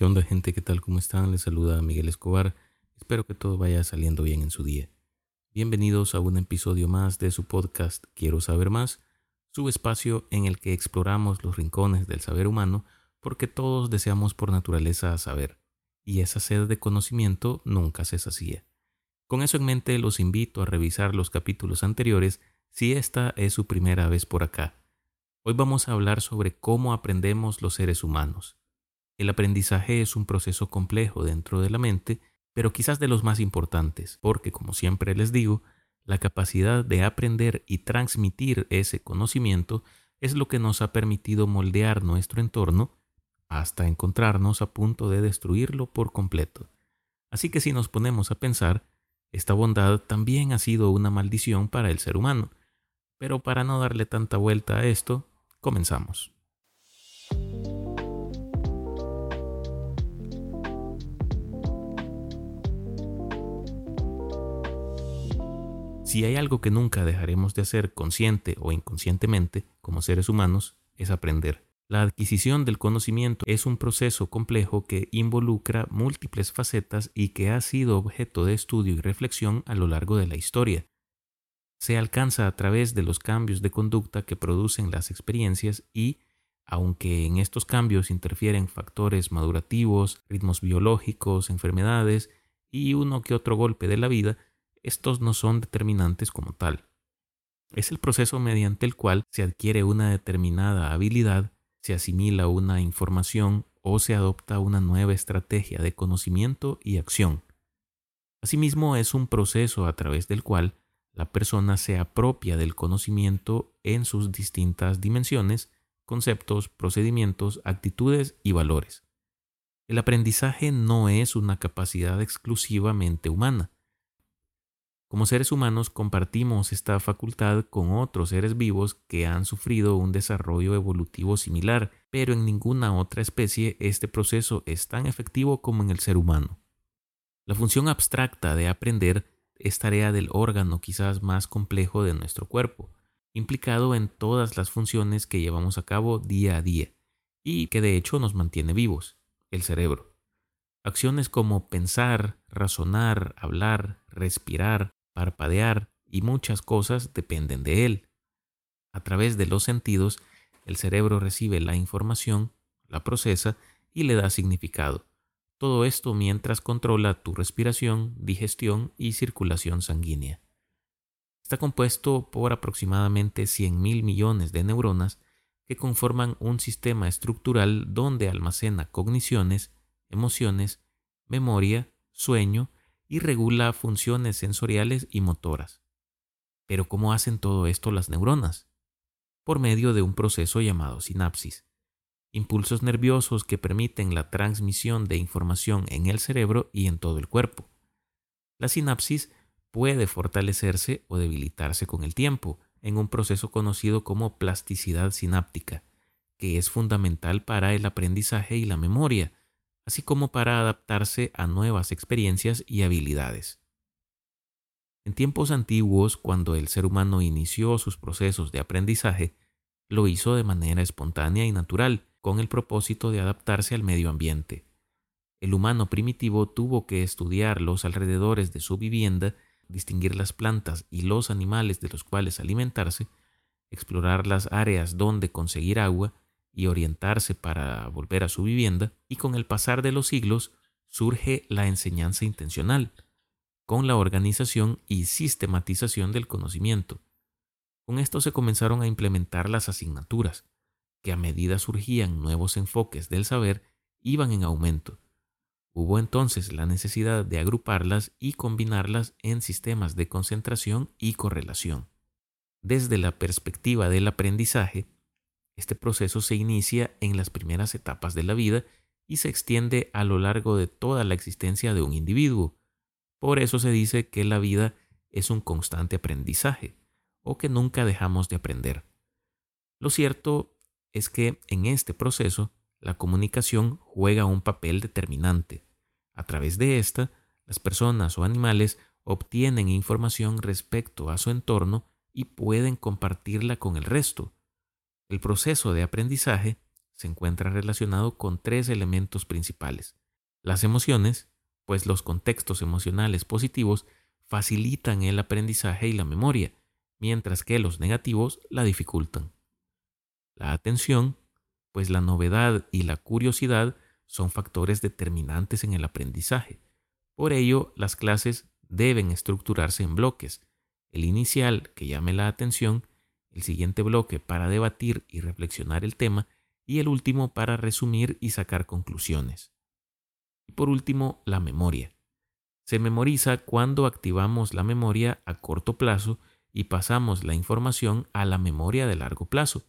¿Qué onda gente? ¿Qué tal? ¿Cómo están? Les saluda Miguel Escobar. Espero que todo vaya saliendo bien en su día. Bienvenidos a un episodio más de su podcast Quiero saber más, su espacio en el que exploramos los rincones del saber humano porque todos deseamos por naturaleza saber, y esa sed de conocimiento nunca se sacía. Con eso en mente los invito a revisar los capítulos anteriores si esta es su primera vez por acá. Hoy vamos a hablar sobre cómo aprendemos los seres humanos. El aprendizaje es un proceso complejo dentro de la mente, pero quizás de los más importantes, porque como siempre les digo, la capacidad de aprender y transmitir ese conocimiento es lo que nos ha permitido moldear nuestro entorno hasta encontrarnos a punto de destruirlo por completo. Así que si nos ponemos a pensar, esta bondad también ha sido una maldición para el ser humano. Pero para no darle tanta vuelta a esto, comenzamos. Si hay algo que nunca dejaremos de hacer consciente o inconscientemente como seres humanos, es aprender. La adquisición del conocimiento es un proceso complejo que involucra múltiples facetas y que ha sido objeto de estudio y reflexión a lo largo de la historia. Se alcanza a través de los cambios de conducta que producen las experiencias y, aunque en estos cambios interfieren factores madurativos, ritmos biológicos, enfermedades y uno que otro golpe de la vida, estos no son determinantes como tal. Es el proceso mediante el cual se adquiere una determinada habilidad, se asimila una información o se adopta una nueva estrategia de conocimiento y acción. Asimismo, es un proceso a través del cual la persona se apropia del conocimiento en sus distintas dimensiones, conceptos, procedimientos, actitudes y valores. El aprendizaje no es una capacidad exclusivamente humana, como seres humanos compartimos esta facultad con otros seres vivos que han sufrido un desarrollo evolutivo similar, pero en ninguna otra especie este proceso es tan efectivo como en el ser humano. La función abstracta de aprender es tarea del órgano quizás más complejo de nuestro cuerpo, implicado en todas las funciones que llevamos a cabo día a día, y que de hecho nos mantiene vivos, el cerebro. Acciones como pensar, razonar, hablar, respirar, parpadear y muchas cosas dependen de él. A través de los sentidos, el cerebro recibe la información, la procesa y le da significado. Todo esto mientras controla tu respiración, digestión y circulación sanguínea. Está compuesto por aproximadamente 100.000 millones de neuronas que conforman un sistema estructural donde almacena cogniciones, emociones, memoria, sueño y regula funciones sensoriales y motoras. Pero ¿cómo hacen todo esto las neuronas? Por medio de un proceso llamado sinapsis, impulsos nerviosos que permiten la transmisión de información en el cerebro y en todo el cuerpo. La sinapsis puede fortalecerse o debilitarse con el tiempo en un proceso conocido como plasticidad sináptica, que es fundamental para el aprendizaje y la memoria, así como para adaptarse a nuevas experiencias y habilidades. En tiempos antiguos, cuando el ser humano inició sus procesos de aprendizaje, lo hizo de manera espontánea y natural, con el propósito de adaptarse al medio ambiente. El humano primitivo tuvo que estudiar los alrededores de su vivienda, distinguir las plantas y los animales de los cuales alimentarse, explorar las áreas donde conseguir agua y orientarse para volver a su vivienda, y con el pasar de los siglos surge la enseñanza intencional, con la organización y sistematización del conocimiento. Con esto se comenzaron a implementar las asignaturas, que a medida surgían nuevos enfoques del saber, iban en aumento. Hubo entonces la necesidad de agruparlas y combinarlas en sistemas de concentración y correlación. Desde la perspectiva del aprendizaje, este proceso se inicia en las primeras etapas de la vida y se extiende a lo largo de toda la existencia de un individuo. Por eso se dice que la vida es un constante aprendizaje, o que nunca dejamos de aprender. Lo cierto es que en este proceso la comunicación juega un papel determinante. A través de esta, las personas o animales obtienen información respecto a su entorno y pueden compartirla con el resto. El proceso de aprendizaje se encuentra relacionado con tres elementos principales. Las emociones, pues los contextos emocionales positivos facilitan el aprendizaje y la memoria, mientras que los negativos la dificultan. La atención, pues la novedad y la curiosidad son factores determinantes en el aprendizaje. Por ello, las clases deben estructurarse en bloques. El inicial, que llame la atención, el siguiente bloque para debatir y reflexionar el tema, y el último para resumir y sacar conclusiones. Y por último, la memoria. Se memoriza cuando activamos la memoria a corto plazo y pasamos la información a la memoria de largo plazo,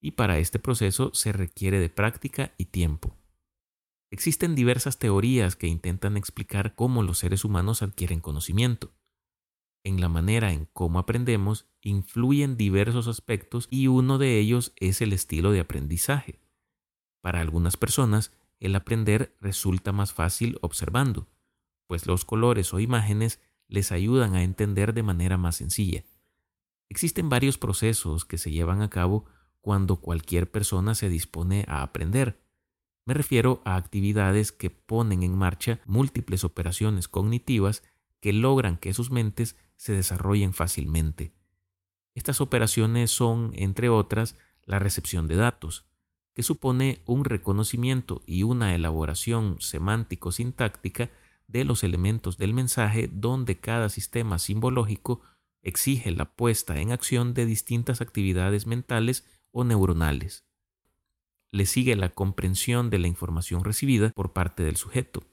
y para este proceso se requiere de práctica y tiempo. Existen diversas teorías que intentan explicar cómo los seres humanos adquieren conocimiento. En la manera en cómo aprendemos influyen diversos aspectos y uno de ellos es el estilo de aprendizaje. Para algunas personas, el aprender resulta más fácil observando, pues los colores o imágenes les ayudan a entender de manera más sencilla. Existen varios procesos que se llevan a cabo cuando cualquier persona se dispone a aprender. Me refiero a actividades que ponen en marcha múltiples operaciones cognitivas que logran que sus mentes se desarrollen fácilmente. Estas operaciones son, entre otras, la recepción de datos, que supone un reconocimiento y una elaboración semántico-sintáctica de los elementos del mensaje donde cada sistema simbológico exige la puesta en acción de distintas actividades mentales o neuronales. Le sigue la comprensión de la información recibida por parte del sujeto,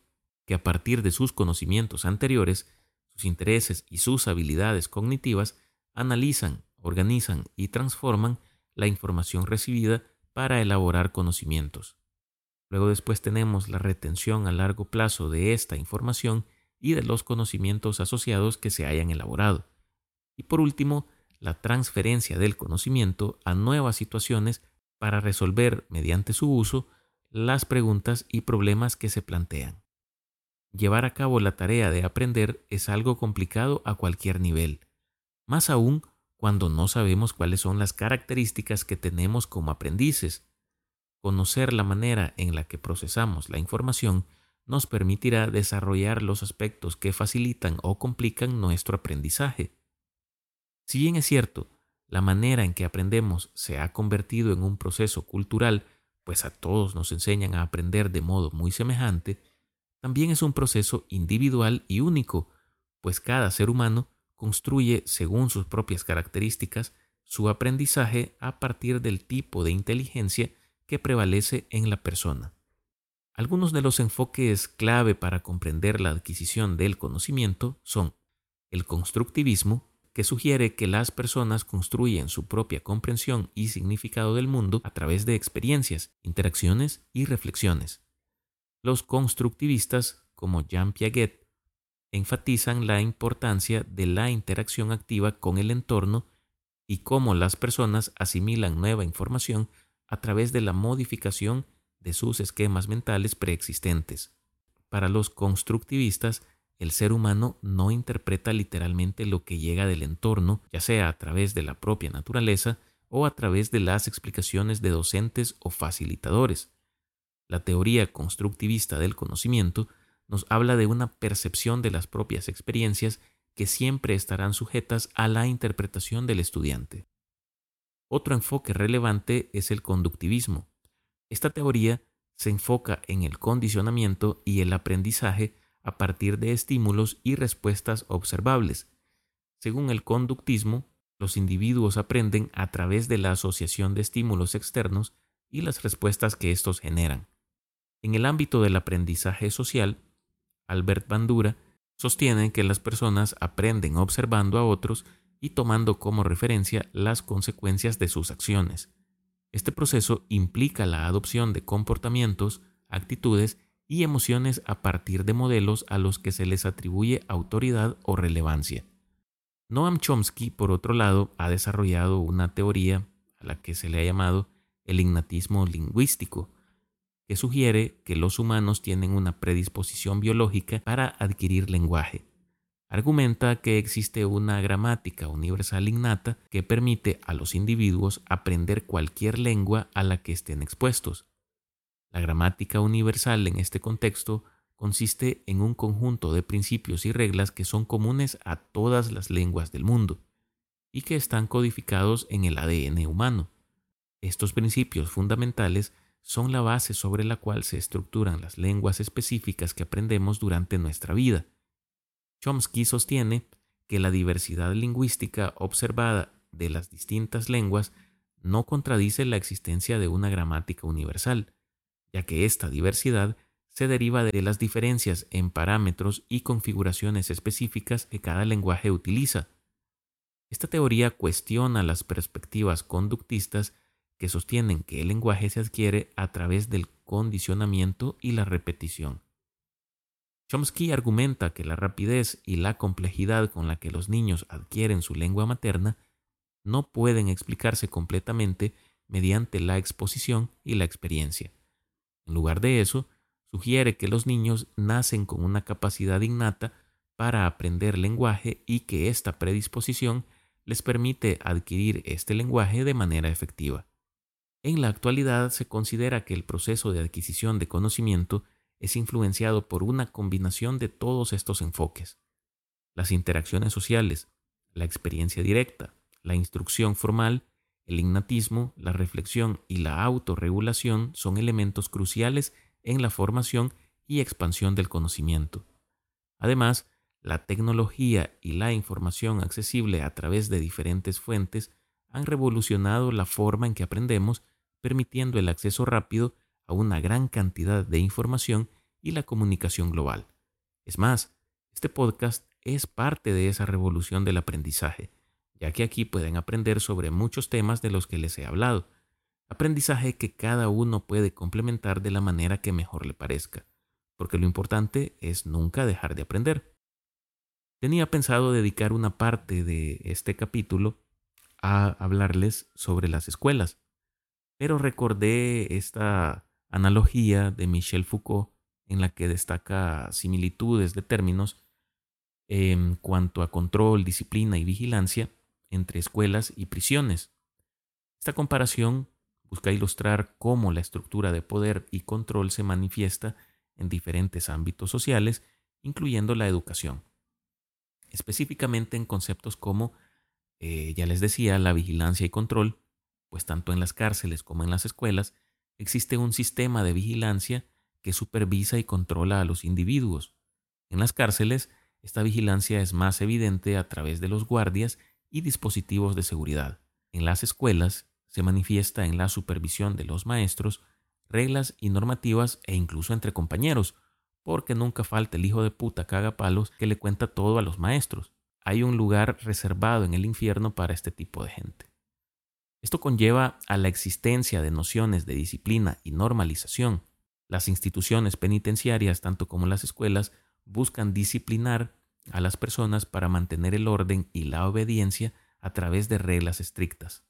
que a partir de sus conocimientos anteriores, sus intereses y sus habilidades cognitivas, analizan, organizan y transforman la información recibida para elaborar conocimientos. Luego después tenemos la retención a largo plazo de esta información y de los conocimientos asociados que se hayan elaborado. Y por último, la transferencia del conocimiento a nuevas situaciones para resolver mediante su uso las preguntas y problemas que se plantean. Llevar a cabo la tarea de aprender es algo complicado a cualquier nivel, más aún cuando no sabemos cuáles son las características que tenemos como aprendices. Conocer la manera en la que procesamos la información nos permitirá desarrollar los aspectos que facilitan o complican nuestro aprendizaje. Si bien es cierto, la manera en que aprendemos se ha convertido en un proceso cultural, pues a todos nos enseñan a aprender de modo muy semejante, también es un proceso individual y único, pues cada ser humano construye, según sus propias características, su aprendizaje a partir del tipo de inteligencia que prevalece en la persona. Algunos de los enfoques clave para comprender la adquisición del conocimiento son el constructivismo, que sugiere que las personas construyen su propia comprensión y significado del mundo a través de experiencias, interacciones y reflexiones. Los constructivistas, como Jean Piaget, enfatizan la importancia de la interacción activa con el entorno y cómo las personas asimilan nueva información a través de la modificación de sus esquemas mentales preexistentes. Para los constructivistas, el ser humano no interpreta literalmente lo que llega del entorno, ya sea a través de la propia naturaleza o a través de las explicaciones de docentes o facilitadores. La teoría constructivista del conocimiento nos habla de una percepción de las propias experiencias que siempre estarán sujetas a la interpretación del estudiante. Otro enfoque relevante es el conductivismo. Esta teoría se enfoca en el condicionamiento y el aprendizaje a partir de estímulos y respuestas observables. Según el conductismo, los individuos aprenden a través de la asociación de estímulos externos y las respuestas que estos generan. En el ámbito del aprendizaje social, Albert Bandura sostiene que las personas aprenden observando a otros y tomando como referencia las consecuencias de sus acciones. Este proceso implica la adopción de comportamientos, actitudes y emociones a partir de modelos a los que se les atribuye autoridad o relevancia. Noam Chomsky, por otro lado, ha desarrollado una teoría a la que se le ha llamado el innatismo lingüístico, que sugiere que los humanos tienen una predisposición biológica para adquirir lenguaje. Argumenta que existe una gramática universal innata que permite a los individuos aprender cualquier lengua a la que estén expuestos. La gramática universal en este contexto consiste en un conjunto de principios y reglas que son comunes a todas las lenguas del mundo y que están codificados en el ADN humano. Estos principios fundamentales son la base sobre la cual se estructuran las lenguas específicas que aprendemos durante nuestra vida. Chomsky sostiene que la diversidad lingüística observada de las distintas lenguas no contradice la existencia de una gramática universal, ya que esta diversidad se deriva de las diferencias en parámetros y configuraciones específicas que cada lenguaje utiliza. Esta teoría cuestiona las perspectivas conductistas que sostienen que el lenguaje se adquiere a través del condicionamiento y la repetición. Chomsky argumenta que la rapidez y la complejidad con la que los niños adquieren su lengua materna no pueden explicarse completamente mediante la exposición y la experiencia. En lugar de eso, sugiere que los niños nacen con una capacidad innata para aprender lenguaje y que esta predisposición les permite adquirir este lenguaje de manera efectiva. En la actualidad se considera que el proceso de adquisición de conocimiento es influenciado por una combinación de todos estos enfoques. Las interacciones sociales, la experiencia directa, la instrucción formal, el innatismo, la reflexión y la autorregulación son elementos cruciales en la formación y expansión del conocimiento. Además, la tecnología y la información accesible a través de diferentes fuentes han revolucionado la forma en que aprendemos, permitiendo el acceso rápido a una gran cantidad de información y la comunicación global. Es más, este podcast es parte de esa revolución del aprendizaje, ya que aquí pueden aprender sobre muchos temas de los que les he hablado, Aprendizaje que cada uno puede complementar de la manera que mejor le parezca, porque lo importante es nunca dejar de aprender. Tenía pensado dedicar una parte de este capítulo a hablarles sobre las escuelas, pero recordé esta analogía de Michel Foucault en la que destaca similitudes de términos en cuanto a control, disciplina y vigilancia entre escuelas y prisiones. Esta comparación busca ilustrar cómo la estructura de poder y control se manifiesta en diferentes ámbitos sociales, incluyendo la educación. Específicamente en conceptos como, eh, ya les decía, la vigilancia y control, pues tanto en las cárceles como en las escuelas existe un sistema de vigilancia que supervisa y controla a los individuos. En las cárceles, esta vigilancia es más evidente a través de los guardias y dispositivos de seguridad. En las escuelas, se manifiesta en la supervisión de los maestros, reglas y normativas e incluso entre compañeros, porque nunca falta el hijo de puta cagapalos que le cuenta todo a los maestros. Hay un lugar reservado en el infierno para este tipo de gente. Esto conlleva a la existencia de nociones de disciplina y normalización. Las instituciones penitenciarias, tanto como las escuelas, buscan disciplinar a las personas para mantener el orden y la obediencia a través de reglas estrictas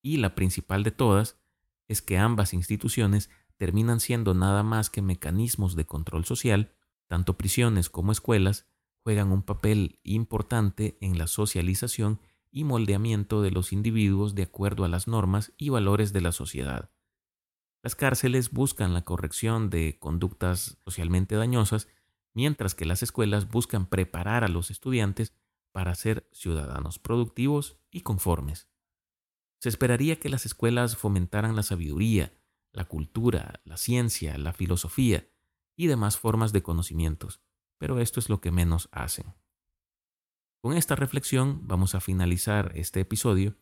y la principal de todas es que ambas instituciones terminan siendo nada más que mecanismos de control social, tanto prisiones como escuelas juegan un papel importante en la socialización y moldeamiento de los individuos de acuerdo a las normas y valores de la sociedad. Las cárceles buscan la corrección de conductas socialmente dañosas, mientras que las escuelas buscan preparar a los estudiantes para ser ciudadanos productivos y conformes. Se esperaría que las escuelas fomentaran la sabiduría, la cultura, la ciencia, la filosofía y demás formas de conocimientos, pero esto es lo que menos hacen. Con esta reflexión vamos a finalizar este episodio,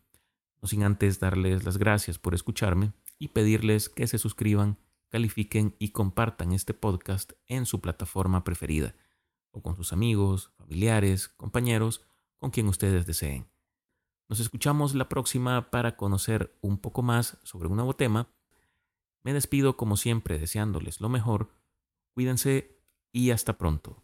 no sin antes darles las gracias por escucharme y pedirles que se suscriban, califiquen y compartan este podcast en su plataforma preferida, o con sus amigos, familiares, compañeros, con quien ustedes deseen. Nos escuchamos la próxima para conocer un poco más sobre un nuevo tema. Me despido como siempre deseándoles lo mejor. Cuídense y hasta pronto.